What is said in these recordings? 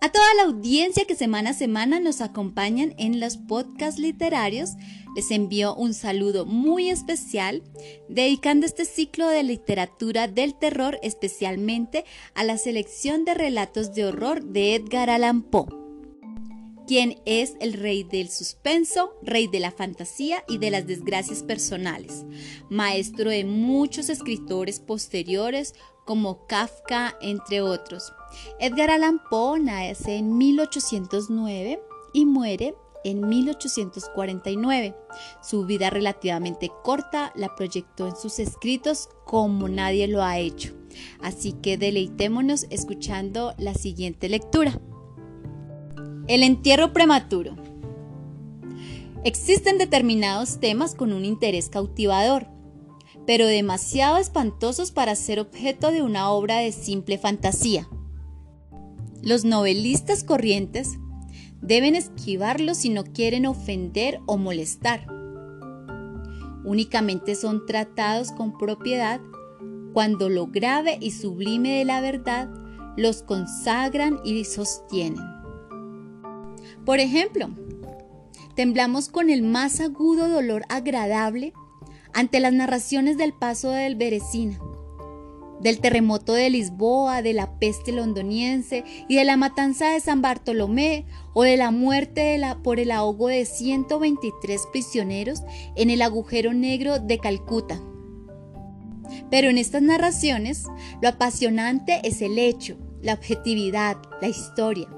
A toda la audiencia que semana a semana nos acompañan en los podcasts literarios, les envío un saludo muy especial, dedicando este ciclo de literatura del terror especialmente a la selección de relatos de horror de Edgar Allan Poe quien es el rey del suspenso, rey de la fantasía y de las desgracias personales, maestro de muchos escritores posteriores como Kafka, entre otros. Edgar Allan Poe nace en 1809 y muere en 1849. Su vida relativamente corta la proyectó en sus escritos como nadie lo ha hecho. Así que deleitémonos escuchando la siguiente lectura. El entierro prematuro. Existen determinados temas con un interés cautivador pero demasiado espantosos para ser objeto de una obra de simple fantasía. Los novelistas corrientes deben esquivarlos si no quieren ofender o molestar. Únicamente son tratados con propiedad cuando lo grave y sublime de la verdad los consagran y sostienen. Por ejemplo, temblamos con el más agudo dolor agradable ante las narraciones del paso del Berecina, del terremoto de Lisboa, de la peste londoniense y de la matanza de San Bartolomé o de la muerte por el ahogo de 123 prisioneros en el agujero negro de Calcuta. Pero en estas narraciones lo apasionante es el hecho, la objetividad, la historia.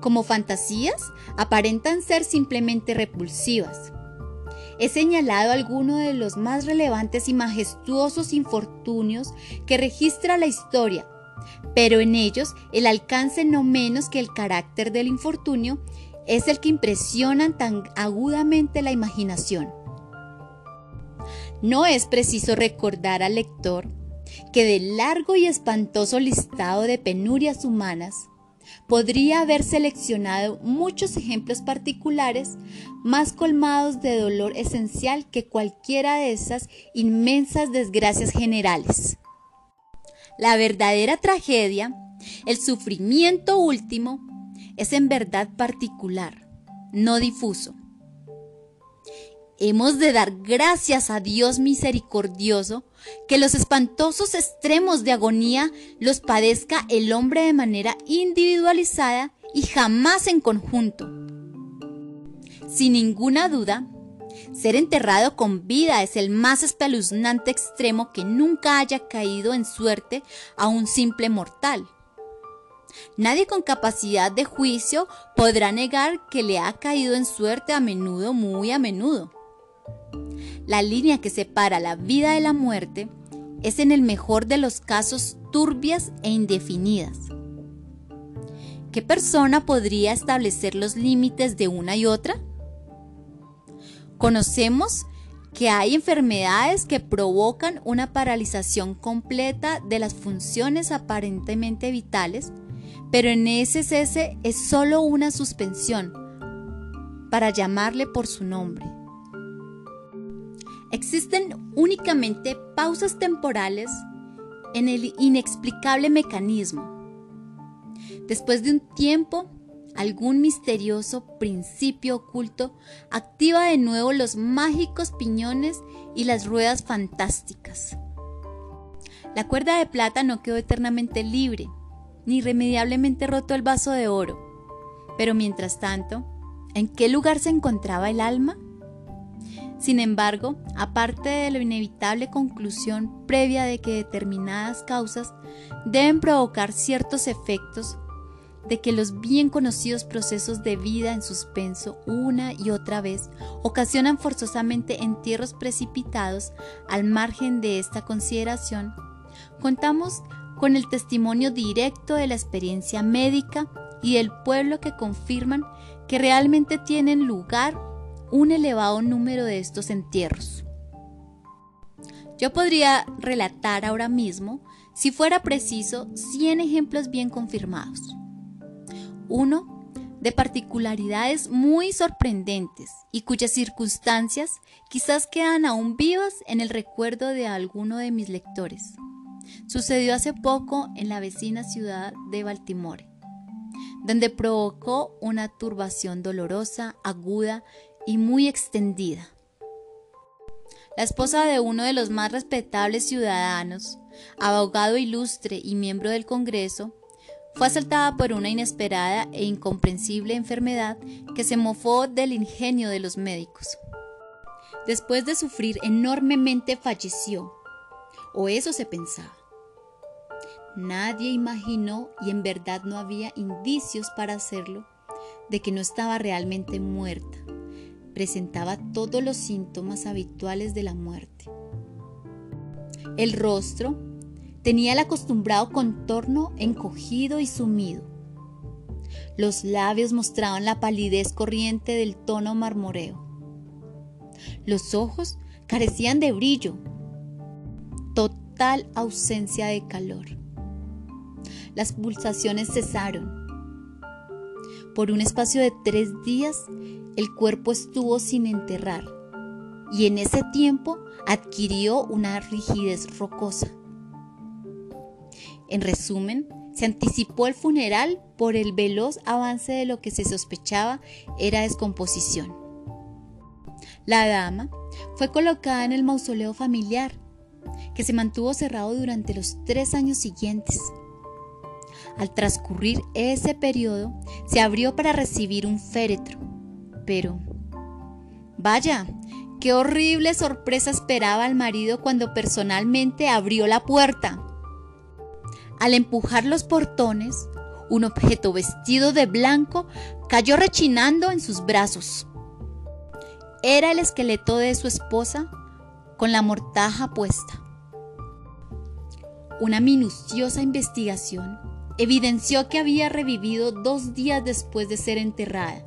Como fantasías, aparentan ser simplemente repulsivas, he señalado algunos de los más relevantes y majestuosos infortunios que registra la historia, pero en ellos el alcance no menos que el carácter del infortunio es el que impresionan tan agudamente la imaginación. No es preciso recordar al lector que del largo y espantoso listado de penurias humanas, podría haber seleccionado muchos ejemplos particulares más colmados de dolor esencial que cualquiera de esas inmensas desgracias generales. La verdadera tragedia, el sufrimiento último, es en verdad particular, no difuso. Hemos de dar gracias a Dios misericordioso que los espantosos extremos de agonía los padezca el hombre de manera individualizada y jamás en conjunto. Sin ninguna duda, ser enterrado con vida es el más espeluznante extremo que nunca haya caído en suerte a un simple mortal. Nadie con capacidad de juicio podrá negar que le ha caído en suerte a menudo, muy a menudo. La línea que separa la vida de la muerte es en el mejor de los casos turbias e indefinidas. ¿Qué persona podría establecer los límites de una y otra? Conocemos que hay enfermedades que provocan una paralización completa de las funciones aparentemente vitales, pero en SSS es solo una suspensión para llamarle por su nombre. Existen únicamente pausas temporales en el inexplicable mecanismo. Después de un tiempo, algún misterioso principio oculto activa de nuevo los mágicos piñones y las ruedas fantásticas. La cuerda de plata no quedó eternamente libre, ni irremediablemente roto el vaso de oro. Pero mientras tanto, ¿en qué lugar se encontraba el alma? Sin embargo, aparte de la inevitable conclusión previa de que determinadas causas deben provocar ciertos efectos, de que los bien conocidos procesos de vida en suspenso una y otra vez ocasionan forzosamente entierros precipitados al margen de esta consideración, contamos con el testimonio directo de la experiencia médica y del pueblo que confirman que realmente tienen lugar un elevado número de estos entierros. Yo podría relatar ahora mismo, si fuera preciso, 100 ejemplos bien confirmados. Uno de particularidades muy sorprendentes y cuyas circunstancias quizás quedan aún vivas en el recuerdo de alguno de mis lectores. Sucedió hace poco en la vecina ciudad de Baltimore, donde provocó una turbación dolorosa, aguda y muy extendida. La esposa de uno de los más respetables ciudadanos, abogado ilustre y miembro del Congreso, fue asaltada por una inesperada e incomprensible enfermedad que se mofó del ingenio de los médicos. Después de sufrir enormemente falleció, o eso se pensaba. Nadie imaginó, y en verdad no había indicios para hacerlo, de que no estaba realmente muerta. Presentaba todos los síntomas habituales de la muerte. El rostro tenía el acostumbrado contorno encogido y sumido. Los labios mostraban la palidez corriente del tono marmoreo. Los ojos carecían de brillo, total ausencia de calor las pulsaciones cesaron. Por un espacio de tres días, el cuerpo estuvo sin enterrar y en ese tiempo adquirió una rigidez rocosa. En resumen, se anticipó el funeral por el veloz avance de lo que se sospechaba era descomposición. La dama fue colocada en el mausoleo familiar, que se mantuvo cerrado durante los tres años siguientes. Al transcurrir ese periodo, se abrió para recibir un féretro. Pero, vaya, qué horrible sorpresa esperaba al marido cuando personalmente abrió la puerta. Al empujar los portones, un objeto vestido de blanco cayó rechinando en sus brazos. Era el esqueleto de su esposa con la mortaja puesta. Una minuciosa investigación evidenció que había revivido dos días después de ser enterrada,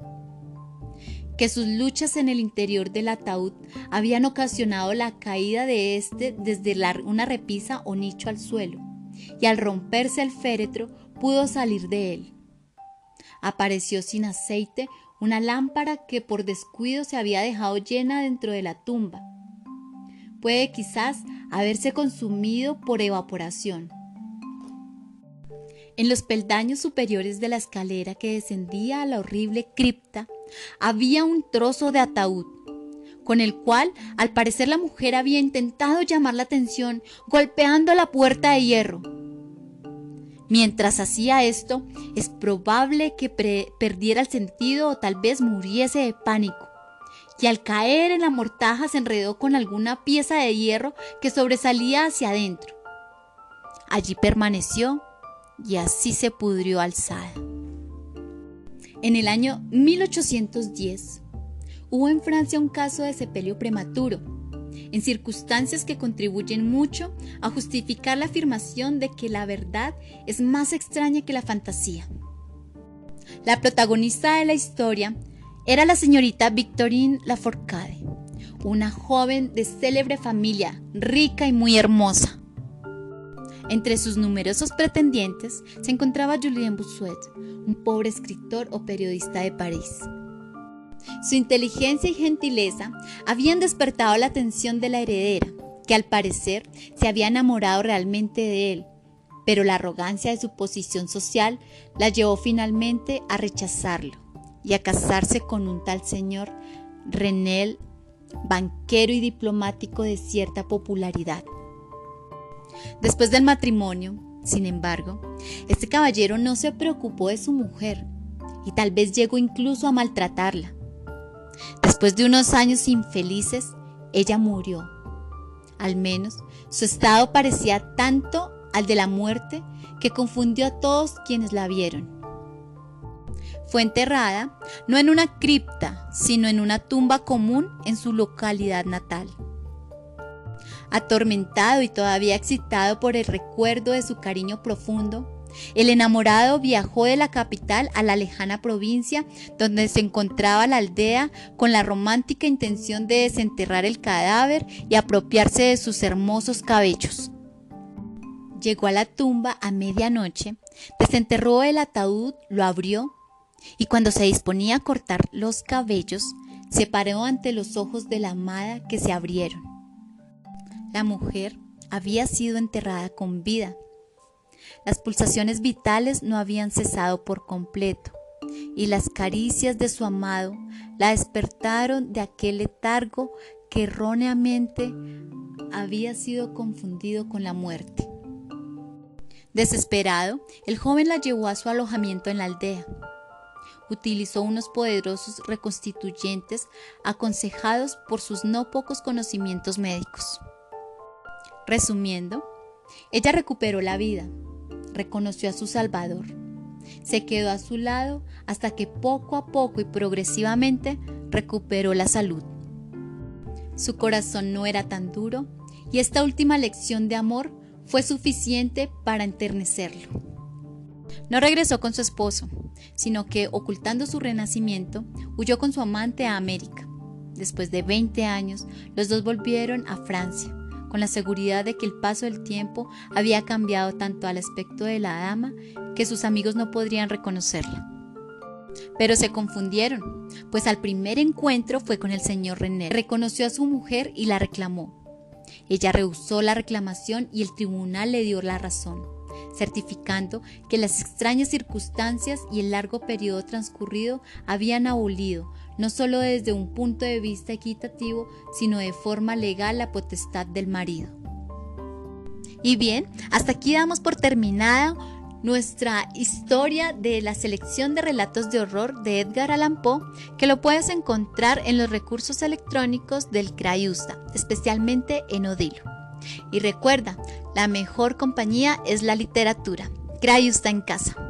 que sus luchas en el interior del ataúd habían ocasionado la caída de éste desde una repisa o nicho al suelo, y al romperse el féretro pudo salir de él. Apareció sin aceite una lámpara que por descuido se había dejado llena dentro de la tumba. Puede quizás haberse consumido por evaporación en los peldaños superiores de la escalera que descendía a la horrible cripta había un trozo de ataúd, con el cual al parecer la mujer había intentado llamar la atención golpeando la puerta de hierro. Mientras hacía esto, es probable que perdiera el sentido o tal vez muriese de pánico. Y al caer en la mortaja se enredó con alguna pieza de hierro que sobresalía hacia adentro. Allí permaneció y así se pudrió alzada. En el año 1810 hubo en Francia un caso de sepelio prematuro, en circunstancias que contribuyen mucho a justificar la afirmación de que la verdad es más extraña que la fantasía. La protagonista de la historia era la señorita Victorine Laforcade, una joven de célebre familia, rica y muy hermosa. Entre sus numerosos pretendientes se encontraba Julien Bossuet, un pobre escritor o periodista de París. Su inteligencia y gentileza habían despertado la atención de la heredera, que al parecer se había enamorado realmente de él, pero la arrogancia de su posición social la llevó finalmente a rechazarlo y a casarse con un tal señor Renel, banquero y diplomático de cierta popularidad. Después del matrimonio, sin embargo, este caballero no se preocupó de su mujer y tal vez llegó incluso a maltratarla. Después de unos años infelices, ella murió. Al menos su estado parecía tanto al de la muerte que confundió a todos quienes la vieron. Fue enterrada no en una cripta, sino en una tumba común en su localidad natal. Atormentado y todavía excitado por el recuerdo de su cariño profundo, el enamorado viajó de la capital a la lejana provincia donde se encontraba la aldea con la romántica intención de desenterrar el cadáver y apropiarse de sus hermosos cabellos. Llegó a la tumba a medianoche, desenterró el ataúd, lo abrió y cuando se disponía a cortar los cabellos, se paró ante los ojos de la amada que se abrieron. La mujer había sido enterrada con vida. Las pulsaciones vitales no habían cesado por completo y las caricias de su amado la despertaron de aquel letargo que erróneamente había sido confundido con la muerte. Desesperado, el joven la llevó a su alojamiento en la aldea. Utilizó unos poderosos reconstituyentes aconsejados por sus no pocos conocimientos médicos. Resumiendo, ella recuperó la vida, reconoció a su Salvador, se quedó a su lado hasta que poco a poco y progresivamente recuperó la salud. Su corazón no era tan duro y esta última lección de amor fue suficiente para enternecerlo. No regresó con su esposo, sino que, ocultando su renacimiento, huyó con su amante a América. Después de 20 años, los dos volvieron a Francia, con la seguridad de que el paso del tiempo había cambiado tanto al aspecto de la dama que sus amigos no podrían reconocerla. Pero se confundieron, pues al primer encuentro fue con el señor René. Reconoció a su mujer y la reclamó. Ella rehusó la reclamación y el tribunal le dio la razón, certificando que las extrañas circunstancias y el largo periodo transcurrido habían abolido, no solo desde un punto de vista equitativo, sino de forma legal la potestad del marido. Y bien, hasta aquí damos por terminada nuestra historia de la selección de relatos de horror de Edgar Allan Poe, que lo puedes encontrar en los recursos electrónicos del Crayusta, especialmente en Odilo. Y recuerda, la mejor compañía es la literatura. Crayusta en casa.